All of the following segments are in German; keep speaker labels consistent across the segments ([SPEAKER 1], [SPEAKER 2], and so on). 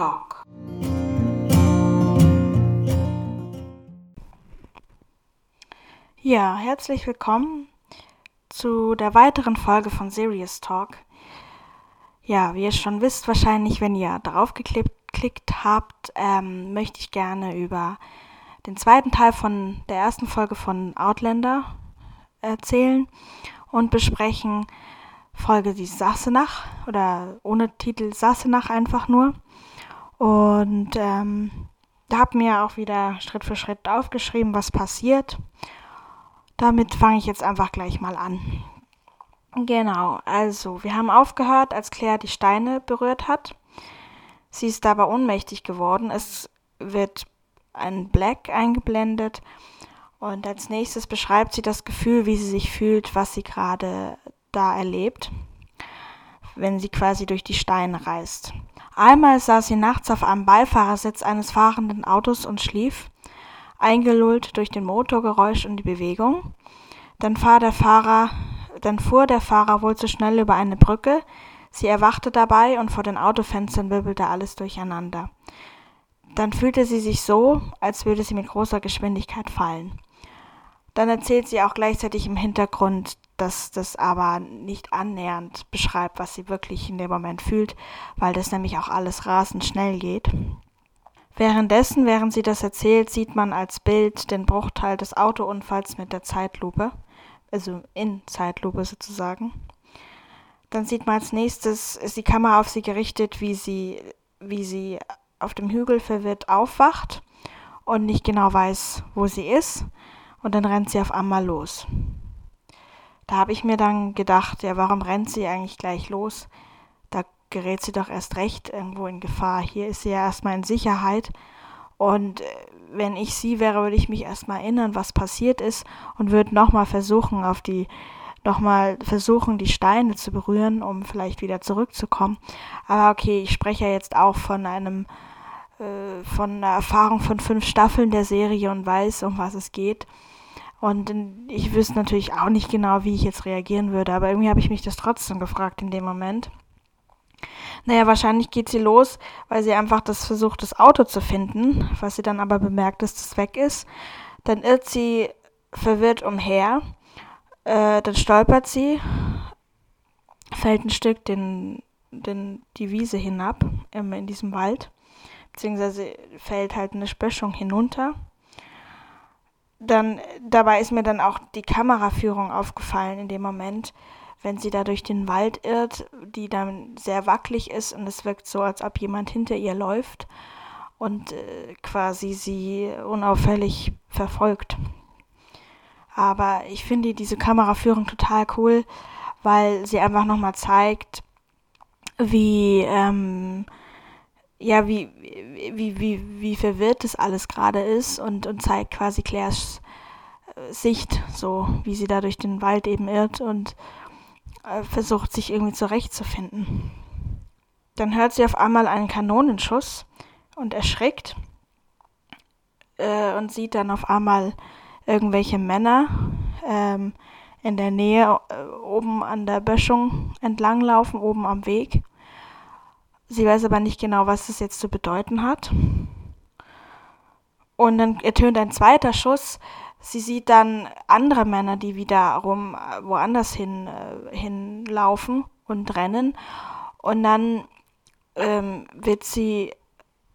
[SPEAKER 1] Talk.
[SPEAKER 2] Ja, herzlich willkommen zu der weiteren Folge von Serious Talk. Ja, wie ihr schon wisst, wahrscheinlich, wenn ihr darauf geklickt habt, ähm, möchte ich gerne über den zweiten Teil von der ersten Folge von Outlander erzählen und besprechen Folge die Sassenach oder ohne Titel Sassenach einfach nur. Und ähm, da habe mir auch wieder Schritt für Schritt aufgeschrieben, was passiert. Damit fange ich jetzt einfach gleich mal an. Genau, also wir haben aufgehört, als Claire die Steine berührt hat. Sie ist dabei ohnmächtig geworden. Es wird ein Black eingeblendet und als nächstes beschreibt sie das Gefühl, wie sie sich fühlt, was sie gerade da erlebt, wenn sie quasi durch die Steine reist. Einmal saß sie nachts auf einem Beifahrersitz eines fahrenden Autos und schlief, eingelullt durch den Motorgeräusch und die Bewegung. Dann, Fahrer, dann fuhr der Fahrer wohl zu schnell über eine Brücke. Sie erwachte dabei und vor den Autofenstern wirbelte alles durcheinander. Dann fühlte sie sich so, als würde sie mit großer Geschwindigkeit fallen. Dann erzählt sie auch gleichzeitig im Hintergrund, dass das aber nicht annähernd beschreibt, was sie wirklich in dem Moment fühlt, weil das nämlich auch alles rasend schnell geht. Währenddessen, während sie das erzählt, sieht man als Bild den Bruchteil des Autounfalls mit der Zeitlupe, also in Zeitlupe sozusagen. Dann sieht man als nächstes, ist die Kamera auf sie gerichtet, wie sie, wie sie auf dem Hügel verwirrt aufwacht und nicht genau weiß, wo sie ist und dann rennt sie auf einmal los. Da habe ich mir dann gedacht, ja, warum rennt sie eigentlich gleich los? Da gerät sie doch erst recht irgendwo in Gefahr. Hier ist sie ja erstmal in Sicherheit. Und äh, wenn ich sie wäre, würde ich mich erstmal erinnern, was passiert ist und würde nochmal versuchen, auf die, nochmal versuchen, die Steine zu berühren, um vielleicht wieder zurückzukommen. Aber okay, ich spreche ja jetzt auch von einem, äh, von einer Erfahrung von fünf Staffeln der Serie und weiß, um was es geht. Und ich wüsste natürlich auch nicht genau, wie ich jetzt reagieren würde, aber irgendwie habe ich mich das trotzdem gefragt in dem Moment. Naja, wahrscheinlich geht sie los, weil sie einfach das versucht, das Auto zu finden, was sie dann aber bemerkt, dass das weg ist. Dann irrt sie verwirrt umher, äh, dann stolpert sie, fällt ein Stück den, den, die Wiese hinab in diesem Wald, beziehungsweise fällt halt eine Spöschung hinunter dann dabei ist mir dann auch die Kameraführung aufgefallen in dem Moment, wenn sie da durch den Wald irrt, die dann sehr wackelig ist und es wirkt so, als ob jemand hinter ihr läuft und äh, quasi sie unauffällig verfolgt. Aber ich finde diese Kameraführung total cool, weil sie einfach nochmal zeigt, wie ähm, ja, wie, wie, wie, wie verwirrt das alles gerade ist und, und zeigt quasi Claires äh, Sicht, so wie sie da durch den Wald eben irrt und äh, versucht sich irgendwie zurechtzufinden. Dann hört sie auf einmal einen Kanonenschuss und erschrickt äh, und sieht dann auf einmal irgendwelche Männer ähm, in der Nähe äh, oben an der Böschung entlanglaufen, oben am Weg. Sie weiß aber nicht genau, was das jetzt zu bedeuten hat. Und dann ertönt ein zweiter Schuss. Sie sieht dann andere Männer, die wiederum äh, woanders hin, äh, hinlaufen und rennen. Und dann ähm, wird sie,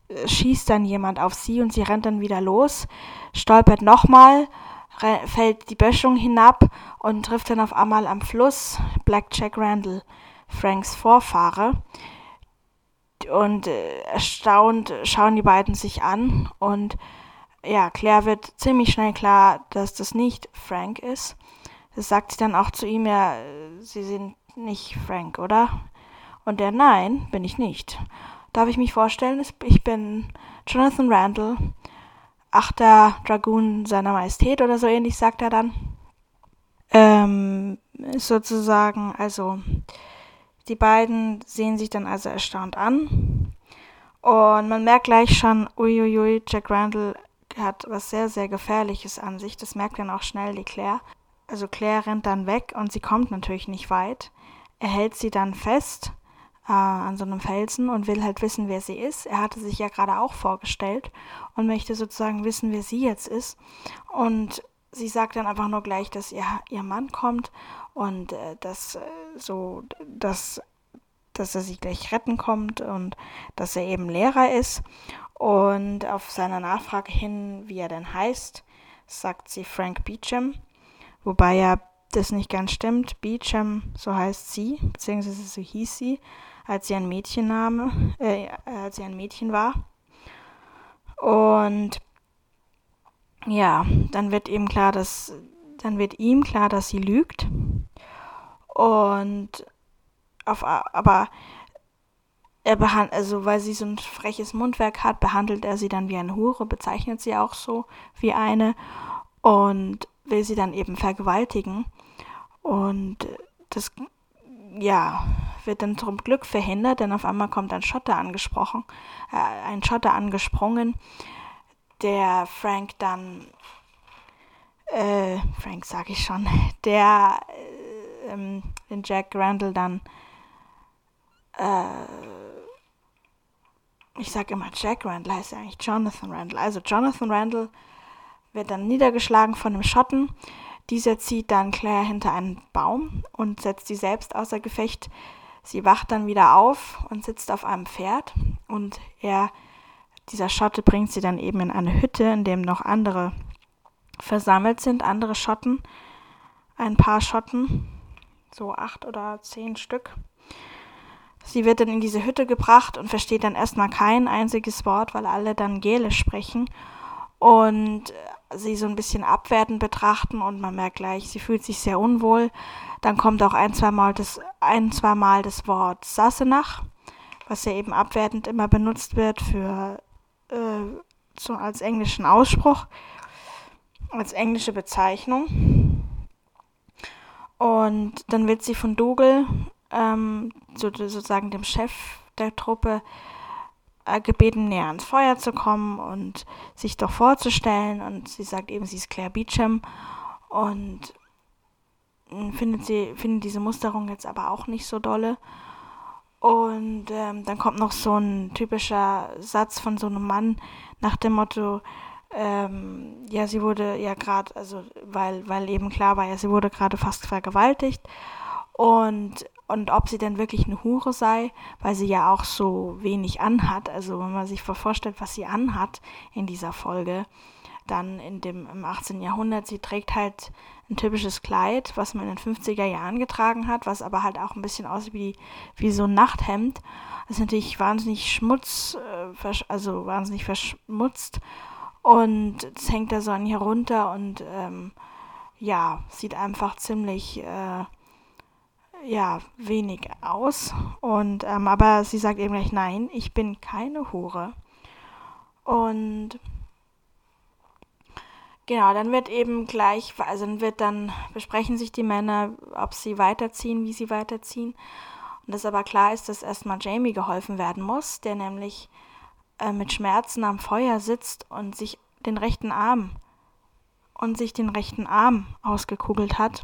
[SPEAKER 2] äh, schießt dann jemand auf sie und sie rennt dann wieder los, stolpert nochmal, fällt die Böschung hinab und trifft dann auf einmal am Fluss Black Jack Randall, Franks Vorfahre und äh, erstaunt schauen die beiden sich an und ja, Claire wird ziemlich schnell klar, dass das nicht Frank ist. Das sagt sie dann auch zu ihm, ja, sie sind nicht Frank, oder? Und der, nein, bin ich nicht. Darf ich mich vorstellen? Ich bin Jonathan Randall, achter Dragoon seiner Majestät oder so ähnlich, sagt er dann. Ähm, sozusagen, also die beiden sehen sich dann also erstaunt an. Und man merkt gleich schon, uiuiui, Jack Randall hat was sehr, sehr Gefährliches an sich. Das merkt dann auch schnell die Claire. Also Claire rennt dann weg und sie kommt natürlich nicht weit. Er hält sie dann fest äh, an so einem Felsen und will halt wissen, wer sie ist. Er hatte sich ja gerade auch vorgestellt und möchte sozusagen wissen, wer sie jetzt ist. Und sie sagt dann einfach nur gleich, dass ihr, ihr Mann kommt und äh, dass äh, so, dass, dass er sie gleich retten kommt und dass er eben Lehrer ist. Und auf seiner Nachfrage hin, wie er denn heißt, sagt sie Frank Beecham, wobei ja das nicht ganz stimmt. Beecham, so heißt sie, beziehungsweise so hieß sie, als sie ein Mädchenname, äh, als sie ein Mädchen war. Und ja, dann wird ihm klar, dass dann wird ihm klar, dass sie lügt. Und auf, aber er behandelt, also weil sie so ein freches Mundwerk hat, behandelt er sie dann wie eine Hure, bezeichnet sie auch so wie eine und will sie dann eben vergewaltigen. Und das, ja, wird dann zum Glück verhindert, denn auf einmal kommt ein Schotter angesprochen, äh, ein Schotter angesprungen, der Frank dann, äh, Frank sag ich schon, der äh, ähm, den Jack Randall dann, äh, ich sag immer Jack Randall, heißt ja eigentlich Jonathan Randall. Also Jonathan Randall wird dann niedergeschlagen von dem Schotten. Dieser zieht dann Claire hinter einen Baum und setzt sie selbst außer Gefecht. Sie wacht dann wieder auf und sitzt auf einem Pferd und er dieser Schotte bringt sie dann eben in eine Hütte, in dem noch andere versammelt sind, andere Schotten, ein paar Schotten, so acht oder zehn Stück. Sie wird dann in diese Hütte gebracht und versteht dann erstmal kein einziges Wort, weil alle dann Gälisch sprechen und sie so ein bisschen abwertend betrachten und man merkt gleich, sie fühlt sich sehr unwohl. Dann kommt auch ein, zwei Mal das, ein, zwei Mal das Wort Sassenach, was ja eben abwertend immer benutzt wird für äh, so als englischen Ausspruch, als englische Bezeichnung. Und dann wird sie von Dougal, ähm, so, sozusagen dem Chef der Truppe, äh, gebeten, näher ans Feuer zu kommen und sich doch vorzustellen. Und sie sagt eben, sie ist Claire Beecham und findet sie findet diese Musterung jetzt aber auch nicht so dolle und ähm, dann kommt noch so ein typischer Satz von so einem Mann nach dem Motto, ähm, ja, sie wurde ja gerade, also weil, weil eben klar war, ja, sie wurde gerade fast vergewaltigt. Und, und ob sie denn wirklich eine Hure sei, weil sie ja auch so wenig anhat. Also wenn man sich vorstellt, was sie anhat in dieser Folge, dann in dem im 18. Jahrhundert, sie trägt halt ein typisches Kleid, was man in den 50er Jahren getragen hat, was aber halt auch ein bisschen aussieht wie, wie so ein Nachthemd. Das ist natürlich wahnsinnig schmutz, äh, also wahnsinnig verschmutzt. Und es hängt da so an ihr runter und ähm, ja, sieht einfach ziemlich äh, ja, wenig aus. Und ähm, aber sie sagt eben gleich, nein, ich bin keine Hure. Und Genau, dann wird eben gleich, also dann wird dann, besprechen sich die Männer, ob sie weiterziehen, wie sie weiterziehen. Und das aber klar ist, dass erstmal Jamie geholfen werden muss, der nämlich äh, mit Schmerzen am Feuer sitzt und sich den rechten Arm und sich den rechten Arm ausgekugelt hat.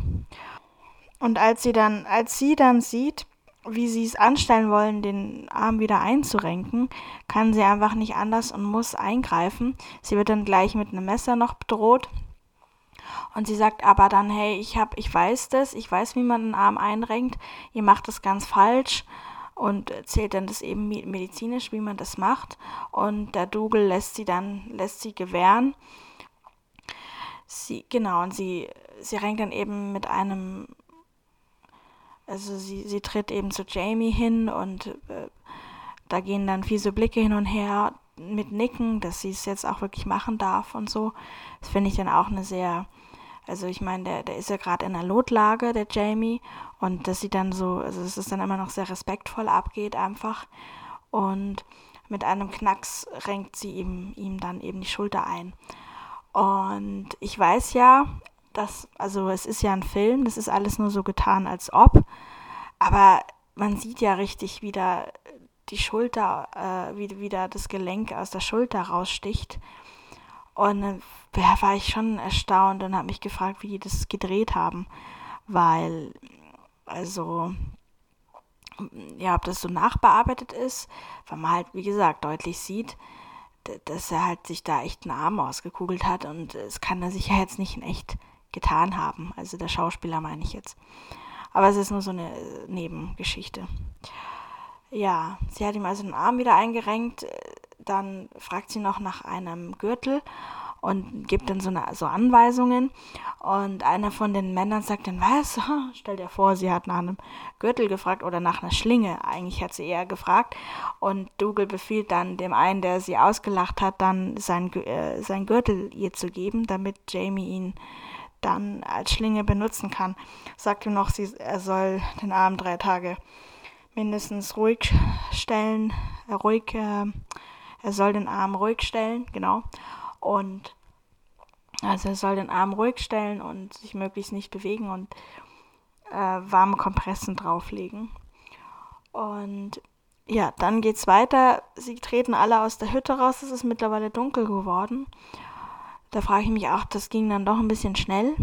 [SPEAKER 2] Und als sie dann, als sie dann sieht, wie sie es anstellen wollen, den Arm wieder einzurenken, kann sie einfach nicht anders und muss eingreifen. Sie wird dann gleich mit einem Messer noch bedroht. Und sie sagt aber dann, hey, ich hab, ich weiß das, ich weiß, wie man einen Arm einrenkt, ihr macht das ganz falsch und erzählt dann das eben medizinisch, wie man das macht. Und der Dougal lässt sie dann, lässt sie gewähren. Sie, genau, und sie, sie renkt dann eben mit einem also sie, sie tritt eben zu Jamie hin und äh, da gehen dann fiese Blicke hin und her mit Nicken, dass sie es jetzt auch wirklich machen darf und so. Das finde ich dann auch eine sehr, also ich meine, der, der ist ja gerade in der Notlage, der Jamie, und dass sie dann so, also dass es dann immer noch sehr respektvoll abgeht einfach. Und mit einem Knacks renkt sie ihm, ihm dann eben die Schulter ein. Und ich weiß ja, das, also es ist ja ein Film, das ist alles nur so getan, als ob. Aber man sieht ja richtig, wie da die Schulter, äh, wie wieder das Gelenk aus der Schulter raussticht. Und äh, da war ich schon erstaunt und habe mich gefragt, wie die das gedreht haben. Weil, also, ja, ob das so nachbearbeitet ist, weil man halt, wie gesagt, deutlich sieht, dass er halt sich da echt einen Arm ausgekugelt hat und es kann er sich ja jetzt nicht in echt getan haben. Also der Schauspieler meine ich jetzt. Aber es ist nur so eine Nebengeschichte. Ja, sie hat ihm also den Arm wieder eingerenkt. Dann fragt sie noch nach einem Gürtel und gibt dann so, eine, so Anweisungen. Und einer von den Männern sagt dann, was? Stell dir vor, sie hat nach einem Gürtel gefragt oder nach einer Schlinge. Eigentlich hat sie eher gefragt. Und Dougal befiehlt dann dem einen, der sie ausgelacht hat, dann sein, äh, sein Gürtel ihr zu geben, damit Jamie ihn dann als Schlinge benutzen kann. Sagt ihm noch, sie, er soll den Arm drei Tage mindestens ruhig stellen, äh, ruhig, äh, er soll den Arm ruhig stellen, genau. Und also er soll den Arm ruhig stellen und sich möglichst nicht bewegen und äh, warme Kompressen drauflegen. Und ja, dann geht's weiter. Sie treten alle aus der Hütte raus. Es ist mittlerweile dunkel geworden. Da frage ich mich auch, das ging dann doch ein bisschen schnell.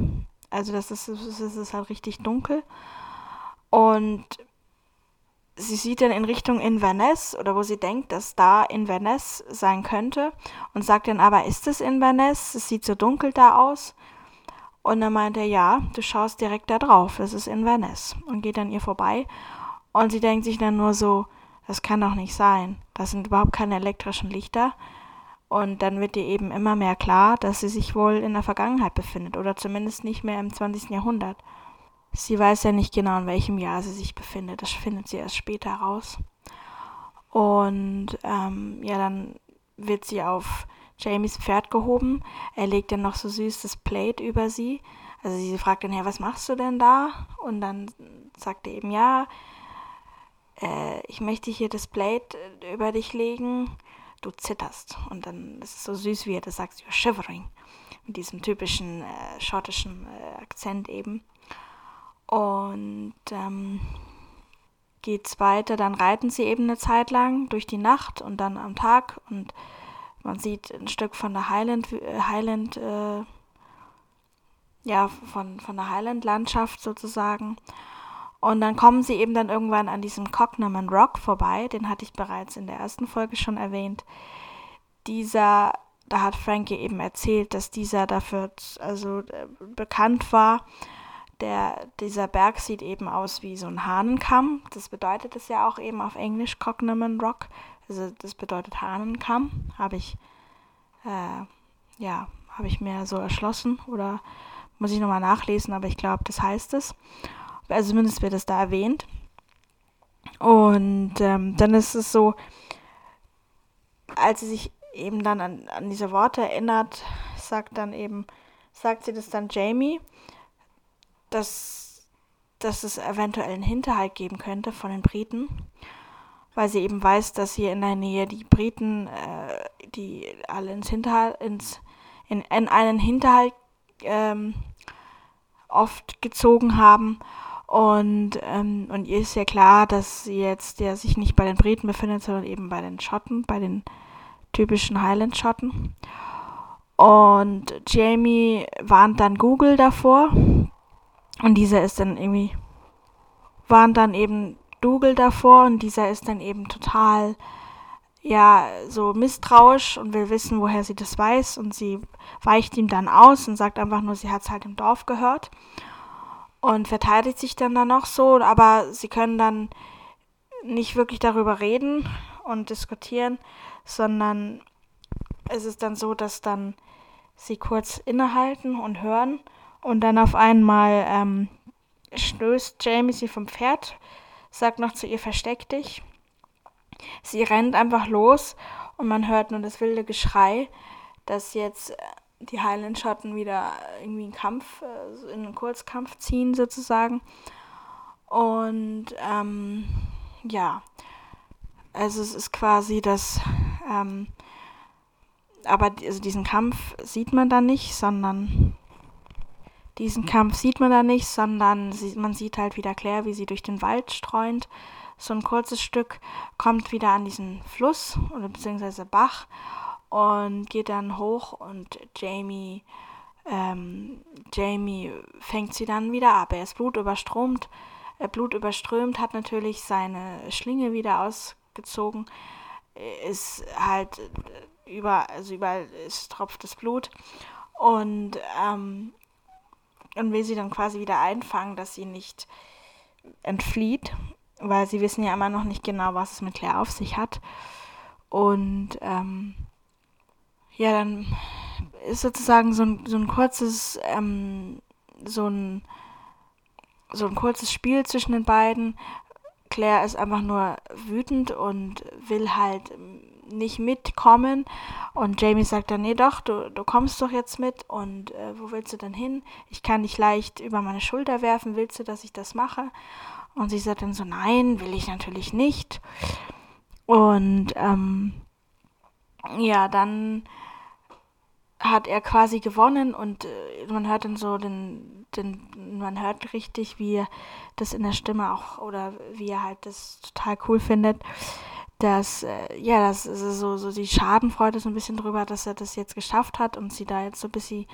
[SPEAKER 2] Also das ist, das ist halt richtig dunkel. Und sie sieht dann in Richtung Inverness oder wo sie denkt, dass da Inverness sein könnte und sagt dann aber, ist es Inverness? Es sieht so dunkel da aus. Und dann meint er, ja, du schaust direkt da drauf, es ist Inverness und geht an ihr vorbei. Und sie denkt sich dann nur so, das kann doch nicht sein. Das sind überhaupt keine elektrischen Lichter. Und dann wird ihr eben immer mehr klar, dass sie sich wohl in der Vergangenheit befindet oder zumindest nicht mehr im 20. Jahrhundert. Sie weiß ja nicht genau, in welchem Jahr sie sich befindet. Das findet sie erst später raus. Und ähm, ja, dann wird sie auf Jamies Pferd gehoben. Er legt dann noch so süß das Plate über sie. Also sie fragt dann, ja, was machst du denn da? Und dann sagt er eben, ja, äh, ich möchte hier das Plate über dich legen du zitterst. Und dann ist es so süß, wie er das sagt, you're shivering. Mit diesem typischen äh, schottischen äh, Akzent eben. Und ähm, geht's weiter, dann reiten sie eben eine Zeit lang durch die Nacht und dann am Tag und man sieht ein Stück von der Highland, äh, Highland äh, ja, von, von der Highland-Landschaft sozusagen. Und dann kommen sie eben dann irgendwann an diesem Cognaman Rock vorbei, den hatte ich bereits in der ersten Folge schon erwähnt. Dieser, da hat Frankie eben erzählt, dass dieser dafür also äh, bekannt war. Der, dieser Berg sieht eben aus wie so ein Hahnenkamm. Das bedeutet es ja auch eben auf Englisch Cognaman Rock. Also das bedeutet Hahnenkamm. Habe ich, äh, ja, habe ich mir so erschlossen oder muss ich nochmal nachlesen, aber ich glaube, das heißt es also zumindest wird es da erwähnt. Und ähm, dann ist es so, als sie sich eben dann an, an diese Worte erinnert, sagt dann eben, sagt sie das dann Jamie, dass, dass es eventuell einen Hinterhalt geben könnte von den Briten, weil sie eben weiß, dass hier in der Nähe die Briten, äh, die alle ins Hinterhalt, ins, in, in einen Hinterhalt ähm, oft gezogen haben und, ähm, und ihr ist ja klar, dass sie jetzt ja sich nicht bei den Briten befindet, sondern eben bei den Schotten, bei den typischen Highland-Schotten. Und Jamie warnt dann Google davor. Und dieser ist dann irgendwie, warnt dann eben Dougal davor und dieser ist dann eben total, ja, so misstrauisch und will wissen, woher sie das weiß. Und sie weicht ihm dann aus und sagt einfach nur, sie hat es halt im Dorf gehört und verteidigt sich dann da noch so, aber sie können dann nicht wirklich darüber reden und diskutieren, sondern es ist dann so, dass dann sie kurz innehalten und hören und dann auf einmal ähm, stößt Jamie sie vom Pferd, sagt noch zu ihr, versteck dich. Sie rennt einfach los und man hört nur das wilde Geschrei, dass jetzt die Highland-Schotten wieder irgendwie einen Kampf, äh, in einen Kurzkampf ziehen sozusagen. Und ähm, ja, also es ist quasi das, ähm, aber also diesen Kampf sieht man dann nicht, sondern diesen Kampf sieht man da nicht, sondern sie, man sieht halt wieder Claire, wie sie durch den Wald streunt. So ein kurzes Stück kommt wieder an diesen Fluss oder beziehungsweise Bach und geht dann hoch und Jamie, ähm, Jamie fängt sie dann wieder ab. Er ist blutüberströmt, äh, Blut überströmt, hat natürlich seine Schlinge wieder ausgezogen, ist halt über, also überall ist, tropft das Blut und, ähm, und will sie dann quasi wieder einfangen, dass sie nicht entflieht, weil sie wissen ja immer noch nicht genau, was es mit Claire auf sich hat. Und ähm, ja, dann ist sozusagen so ein, so ein kurzes, ähm, so ein, so ein kurzes Spiel zwischen den beiden. Claire ist einfach nur wütend und will halt nicht mitkommen. Und Jamie sagt dann, nee doch, du, du kommst doch jetzt mit. Und äh, wo willst du denn hin? Ich kann dich leicht über meine Schulter werfen. Willst du, dass ich das mache? Und sie sagt dann so, nein, will ich natürlich nicht. Und ähm, ja, dann hat er quasi gewonnen und äh, man hört dann so den, den, man hört richtig, wie er das in der Stimme auch oder wie er halt das total cool findet, dass, äh, ja, das ist so, so die Schadenfreude so ein bisschen drüber, dass er das jetzt geschafft hat und sie da jetzt so ein bisschen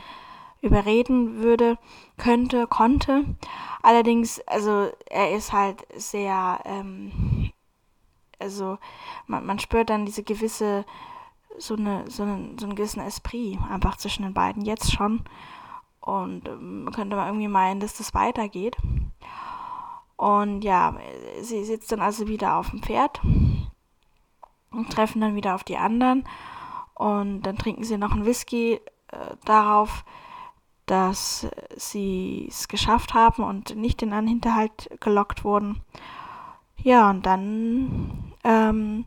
[SPEAKER 2] überreden würde, könnte, konnte. Allerdings, also er ist halt sehr, ähm, also man, man spürt dann diese gewisse, so eine, so einen, so einen gewissen Esprit einfach zwischen den beiden jetzt schon. Und ähm, könnte man irgendwie meinen, dass das weitergeht. Und ja, sie sitzt dann also wieder auf dem Pferd und treffen dann wieder auf die anderen. Und dann trinken sie noch einen Whisky äh, darauf, dass sie es geschafft haben und nicht in einen Hinterhalt gelockt wurden. Ja, und dann, ähm,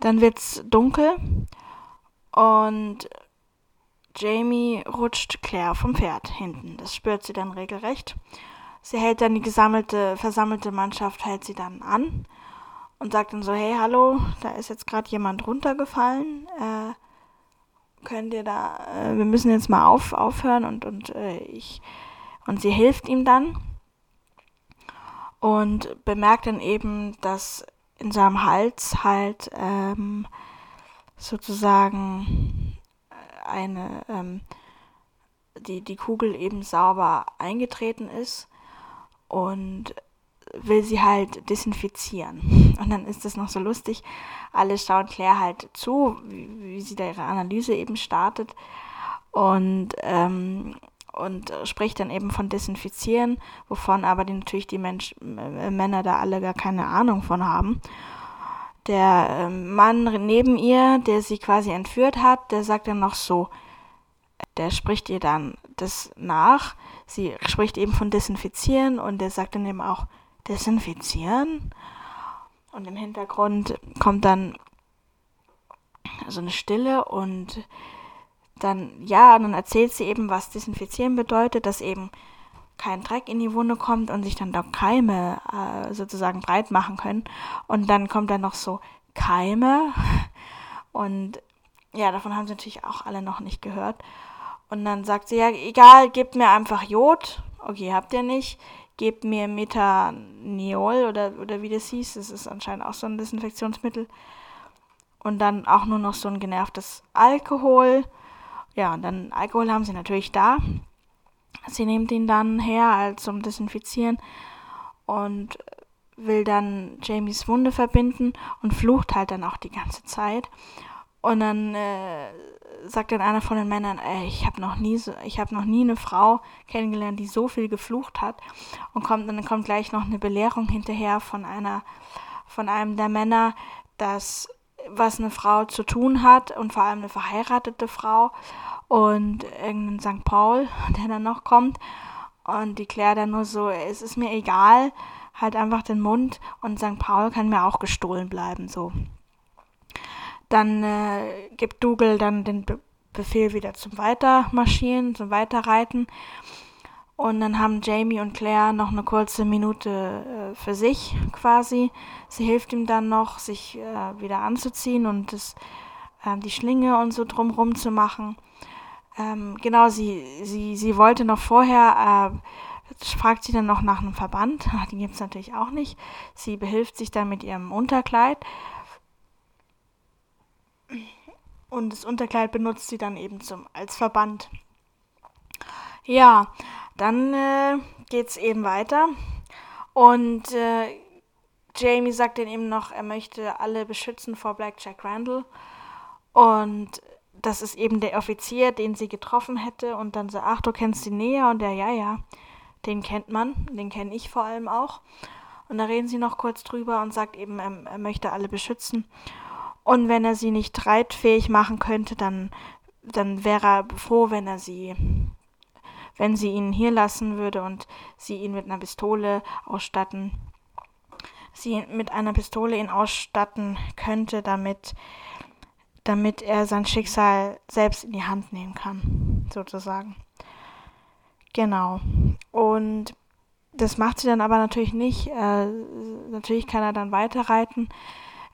[SPEAKER 2] dann wird's dunkel und Jamie rutscht Claire vom Pferd hinten. Das spürt sie dann regelrecht. Sie hält dann die gesammelte, versammelte Mannschaft, hält sie dann an und sagt dann so, hey, hallo, da ist jetzt gerade jemand runtergefallen. Äh, könnt ihr da, äh, wir müssen jetzt mal auf, aufhören und, und äh, ich, und sie hilft ihm dann und bemerkt dann eben, dass in seinem Hals halt ähm, sozusagen eine, ähm, die, die Kugel eben sauber eingetreten ist und will sie halt desinfizieren. Und dann ist es noch so lustig. Alle schauen Claire halt zu, wie, wie sie da ihre Analyse eben startet. Und, ähm, und spricht dann eben von Desinfizieren, wovon aber die, natürlich die Mensch, äh, Männer da alle gar keine Ahnung von haben. Der äh, Mann neben ihr, der sie quasi entführt hat, der sagt dann noch so, der spricht ihr dann das nach. Sie spricht eben von Desinfizieren und der sagt dann eben auch, desinfizieren. Und im Hintergrund kommt dann so eine Stille und dann, ja, und dann erzählt sie eben, was desinfizieren bedeutet, dass eben kein Dreck in die Wunde kommt und sich dann da Keime äh, sozusagen breit machen können. Und dann kommt dann noch so Keime. Und ja, davon haben sie natürlich auch alle noch nicht gehört. Und dann sagt sie, ja, egal, gebt mir einfach Jod. Okay, habt ihr nicht gebt mir Metaniol oder, oder wie das hieß. Das ist anscheinend auch so ein Desinfektionsmittel. Und dann auch nur noch so ein genervtes Alkohol. Ja, und dann Alkohol haben sie natürlich da. Sie nimmt ihn dann her als zum Desinfizieren und will dann Jamies Wunde verbinden und flucht halt dann auch die ganze Zeit. Und dann äh, sagt dann einer von den Männern, ey, ich habe noch nie so, ich habe noch nie eine Frau kennengelernt, die so viel geflucht hat. Und kommt, dann kommt gleich noch eine Belehrung hinterher von einer, von einem der Männer, dass was eine Frau zu tun hat und vor allem eine verheiratete Frau und irgendein St. Paul, der dann noch kommt. Und die klärt dann nur so, es ist mir egal, halt einfach den Mund und St. Paul kann mir auch gestohlen bleiben, so. Dann äh, gibt Dougal dann den Be Befehl wieder zum Weitermarschieren, zum Weiterreiten. Und dann haben Jamie und Claire noch eine kurze Minute äh, für sich quasi. Sie hilft ihm dann noch, sich äh, wieder anzuziehen und das, äh, die Schlinge und so drumrum zu machen. Ähm, genau, sie, sie, sie wollte noch vorher, äh, fragt sie dann noch nach einem Verband. Den gibt es natürlich auch nicht. Sie behilft sich dann mit ihrem Unterkleid. Und das Unterkleid benutzt sie dann eben zum, als Verband. Ja, dann äh, geht es eben weiter. Und äh, Jamie sagt dann eben noch, er möchte alle beschützen vor Black Jack Randall. Und das ist eben der Offizier, den sie getroffen hätte. Und dann so, ach, du kennst ihn näher. Und der, ja, ja, den kennt man. Den kenne ich vor allem auch. Und da reden sie noch kurz drüber und sagt eben, er, er möchte alle beschützen. Und wenn er sie nicht reitfähig machen könnte, dann, dann wäre er froh, wenn er sie, wenn sie ihn hier lassen würde und sie ihn mit einer Pistole ausstatten, sie mit einer Pistole ihn ausstatten könnte, damit damit er sein Schicksal selbst in die Hand nehmen kann, sozusagen. Genau. Und das macht sie dann aber natürlich nicht. Äh, natürlich kann er dann weiterreiten.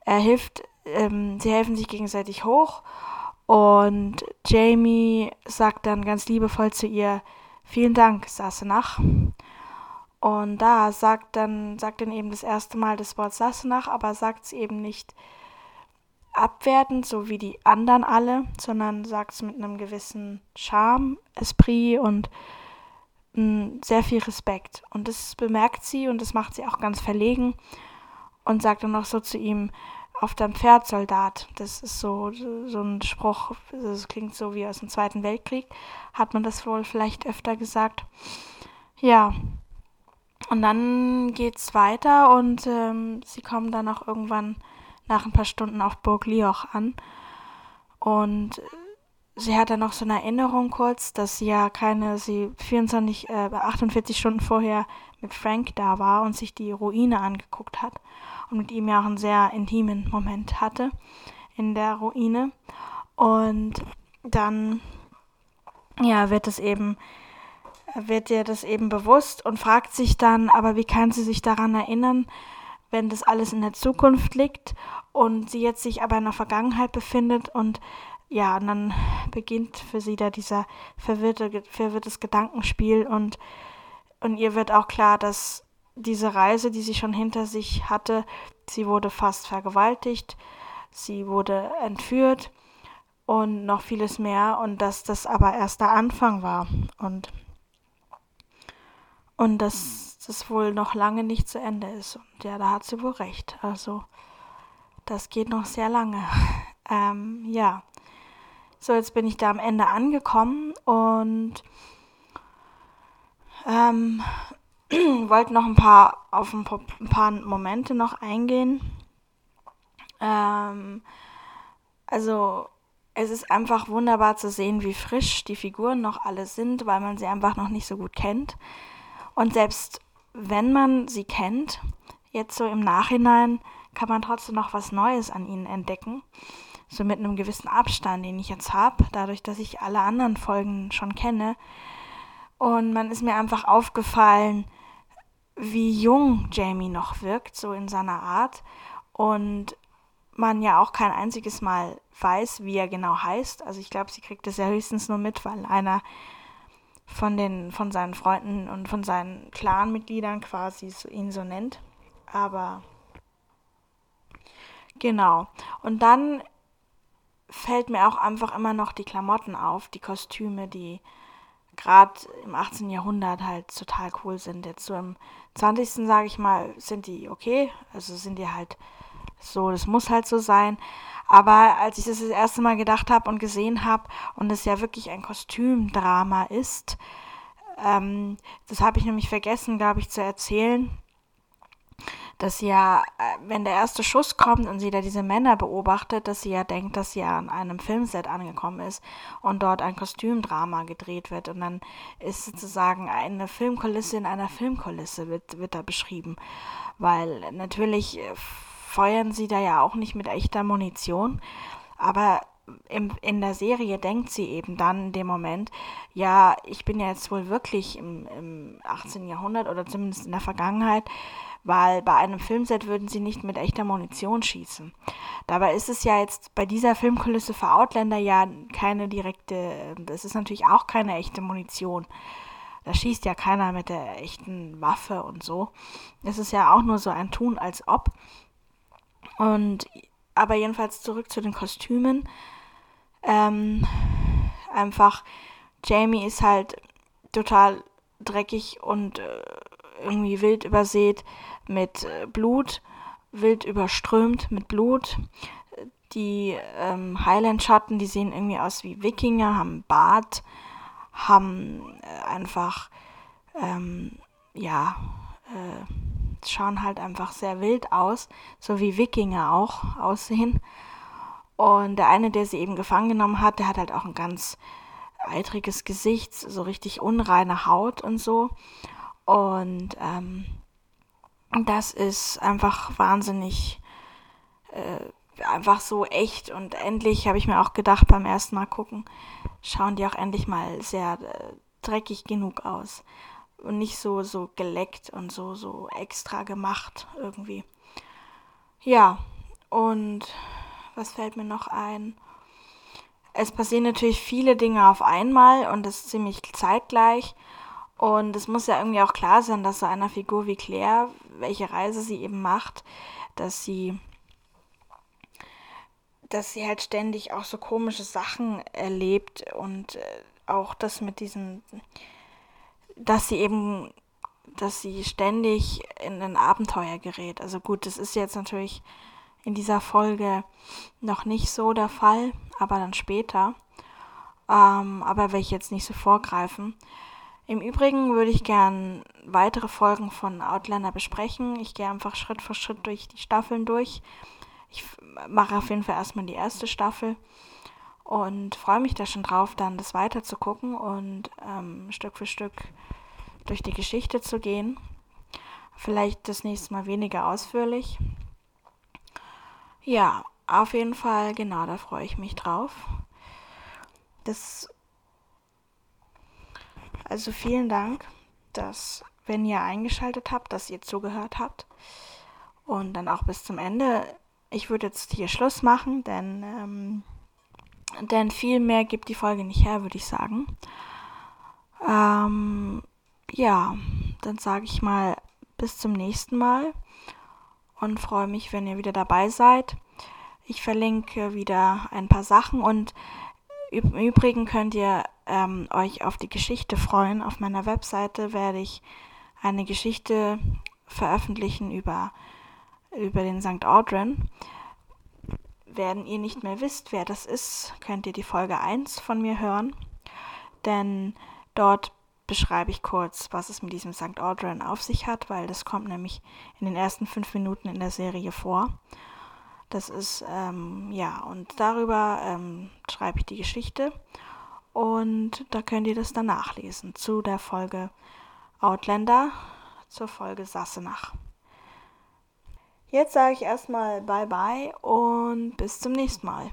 [SPEAKER 2] Er hilft, ähm, sie helfen sich gegenseitig hoch und Jamie sagt dann ganz liebevoll zu ihr, vielen Dank, Sassenach. Und da sagt dann, sagt dann eben das erste Mal das Wort Sassenach, aber sagt es eben nicht abwertend, so wie die anderen alle, sondern sagt es mit einem gewissen Charme, Esprit und mh, mm, sehr viel Respekt. Und das bemerkt sie und das macht sie auch ganz verlegen und sagt dann noch so zu ihm, auf deinem Pferd, Soldat. Das ist so, so ein Spruch, das klingt so wie aus dem Zweiten Weltkrieg. Hat man das wohl vielleicht öfter gesagt. Ja. Und dann geht's weiter und ähm, sie kommen dann auch irgendwann nach ein paar Stunden auf Burg Lioch an. Und sie hat dann noch so eine Erinnerung kurz, dass sie ja keine, sie 24, äh, 48 Stunden vorher mit Frank da war und sich die Ruine angeguckt hat und mit ihm ja auch einen sehr intimen Moment hatte in der Ruine. Und dann, ja, wird es eben, wird ihr das eben bewusst und fragt sich dann, aber wie kann sie sich daran erinnern, wenn das alles in der Zukunft liegt und sie jetzt sich aber in der Vergangenheit befindet und ja, und dann beginnt für sie da dieser verwirrte, verwirrtes Gedankenspiel und, und ihr wird auch klar, dass diese Reise, die sie schon hinter sich hatte, sie wurde fast vergewaltigt, sie wurde entführt und noch vieles mehr und dass das aber erst der Anfang war und und dass das wohl noch lange nicht zu Ende ist. Und ja, da hat sie wohl recht. Also, das geht noch sehr lange. ähm, ja. So, jetzt bin ich da am Ende angekommen und ähm, wollte noch ein paar auf ein paar Momente noch eingehen. Ähm, also es ist einfach wunderbar zu sehen, wie frisch die Figuren noch alle sind, weil man sie einfach noch nicht so gut kennt. Und selbst wenn man sie kennt, jetzt so im Nachhinein, kann man trotzdem noch was Neues an ihnen entdecken. So mit einem gewissen Abstand, den ich jetzt habe, dadurch, dass ich alle anderen Folgen schon kenne. Und man ist mir einfach aufgefallen, wie jung Jamie noch wirkt, so in seiner Art. Und man ja auch kein einziges Mal weiß, wie er genau heißt. Also ich glaube, sie kriegt es ja höchstens nur mit, weil einer von, den, von seinen Freunden und von seinen Clanmitgliedern quasi so, ihn so nennt. Aber genau. Und dann fällt mir auch einfach immer noch die Klamotten auf, die Kostüme, die gerade im 18. Jahrhundert halt total cool sind. Jetzt so im 20. sage ich mal, sind die okay. Also sind die halt so, das muss halt so sein. Aber als ich das das erste Mal gedacht habe und gesehen habe und es ja wirklich ein Kostümdrama ist, ähm, das habe ich nämlich vergessen, glaube ich, zu erzählen, dass sie ja, äh, wenn der erste Schuss kommt und sie da diese Männer beobachtet, dass sie ja denkt, dass sie ja an einem Filmset angekommen ist und dort ein Kostümdrama gedreht wird. Und dann ist sozusagen eine Filmkulisse in einer Filmkulisse wird, wird da beschrieben. Weil natürlich äh, feuern sie da ja auch nicht mit echter Munition. Aber im, in der Serie denkt sie eben dann in dem Moment, ja, ich bin ja jetzt wohl wirklich im, im 18. Jahrhundert oder zumindest in der Vergangenheit, weil bei einem Filmset würden sie nicht mit echter Munition schießen. Dabei ist es ja jetzt bei dieser Filmkulisse für Outlander ja keine direkte, das ist natürlich auch keine echte Munition. Da schießt ja keiner mit der echten Waffe und so. Es ist ja auch nur so ein Tun als ob. Und aber jedenfalls zurück zu den Kostümen. Ähm, einfach, Jamie ist halt total dreckig und äh, irgendwie wild übersät mit äh, Blut, wild überströmt mit Blut. Die ähm, Highland-Schatten, die sehen irgendwie aus wie Wikinger, haben Bart, haben äh, einfach, ähm, ja, äh, schauen halt einfach sehr wild aus, so wie Wikinger auch aussehen. Und der eine, der sie eben gefangen genommen hat, der hat halt auch ein ganz eitriges Gesicht, so richtig unreine Haut und so. Und ähm, das ist einfach wahnsinnig, äh, einfach so echt. Und endlich habe ich mir auch gedacht beim ersten Mal gucken, schauen die auch endlich mal sehr äh, dreckig genug aus. Und nicht so, so geleckt und so, so extra gemacht irgendwie. Ja, und was fällt mir noch ein? Es passieren natürlich viele Dinge auf einmal und das ist ziemlich zeitgleich. Und es muss ja irgendwie auch klar sein, dass so einer Figur wie Claire, welche Reise sie eben macht, dass sie dass sie halt ständig auch so komische Sachen erlebt und äh, auch das mit diesen, dass sie eben, dass sie ständig in ein Abenteuer gerät. Also gut, das ist jetzt natürlich in dieser Folge noch nicht so der Fall, aber dann später. Ähm, aber will ich jetzt nicht so vorgreifen. Im Übrigen würde ich gern weitere Folgen von Outlander besprechen. Ich gehe einfach Schritt für Schritt durch die Staffeln durch. Ich mache auf jeden Fall erstmal die erste Staffel und freue mich da schon drauf, dann das weiter zu gucken und ähm, Stück für Stück durch die Geschichte zu gehen. Vielleicht das nächste Mal weniger ausführlich. Ja, auf jeden Fall, genau, da freue ich mich drauf. Das also vielen Dank, dass, wenn ihr eingeschaltet habt, dass ihr zugehört habt. Und dann auch bis zum Ende. Ich würde jetzt hier Schluss machen, denn, ähm, denn viel mehr gibt die Folge nicht her, würde ich sagen. Ähm, ja, dann sage ich mal bis zum nächsten Mal und freue mich, wenn ihr wieder dabei seid. Ich verlinke wieder ein paar Sachen und im Übrigen könnt ihr ähm, euch auf die Geschichte freuen. Auf meiner Webseite werde ich eine Geschichte veröffentlichen über, über den St. Audrin. Wenn ihr nicht mehr wisst, wer das ist, könnt ihr die Folge 1 von mir hören. Denn dort beschreibe ich kurz, was es mit diesem St. Audrin auf sich hat, weil das kommt nämlich in den ersten fünf Minuten in der Serie vor. Das ist, ähm, ja, und darüber ähm, schreibe ich die Geschichte. Und da könnt ihr das dann nachlesen zu der Folge Outlander, zur Folge Sassenach. Jetzt sage ich erstmal Bye bye und bis zum nächsten Mal.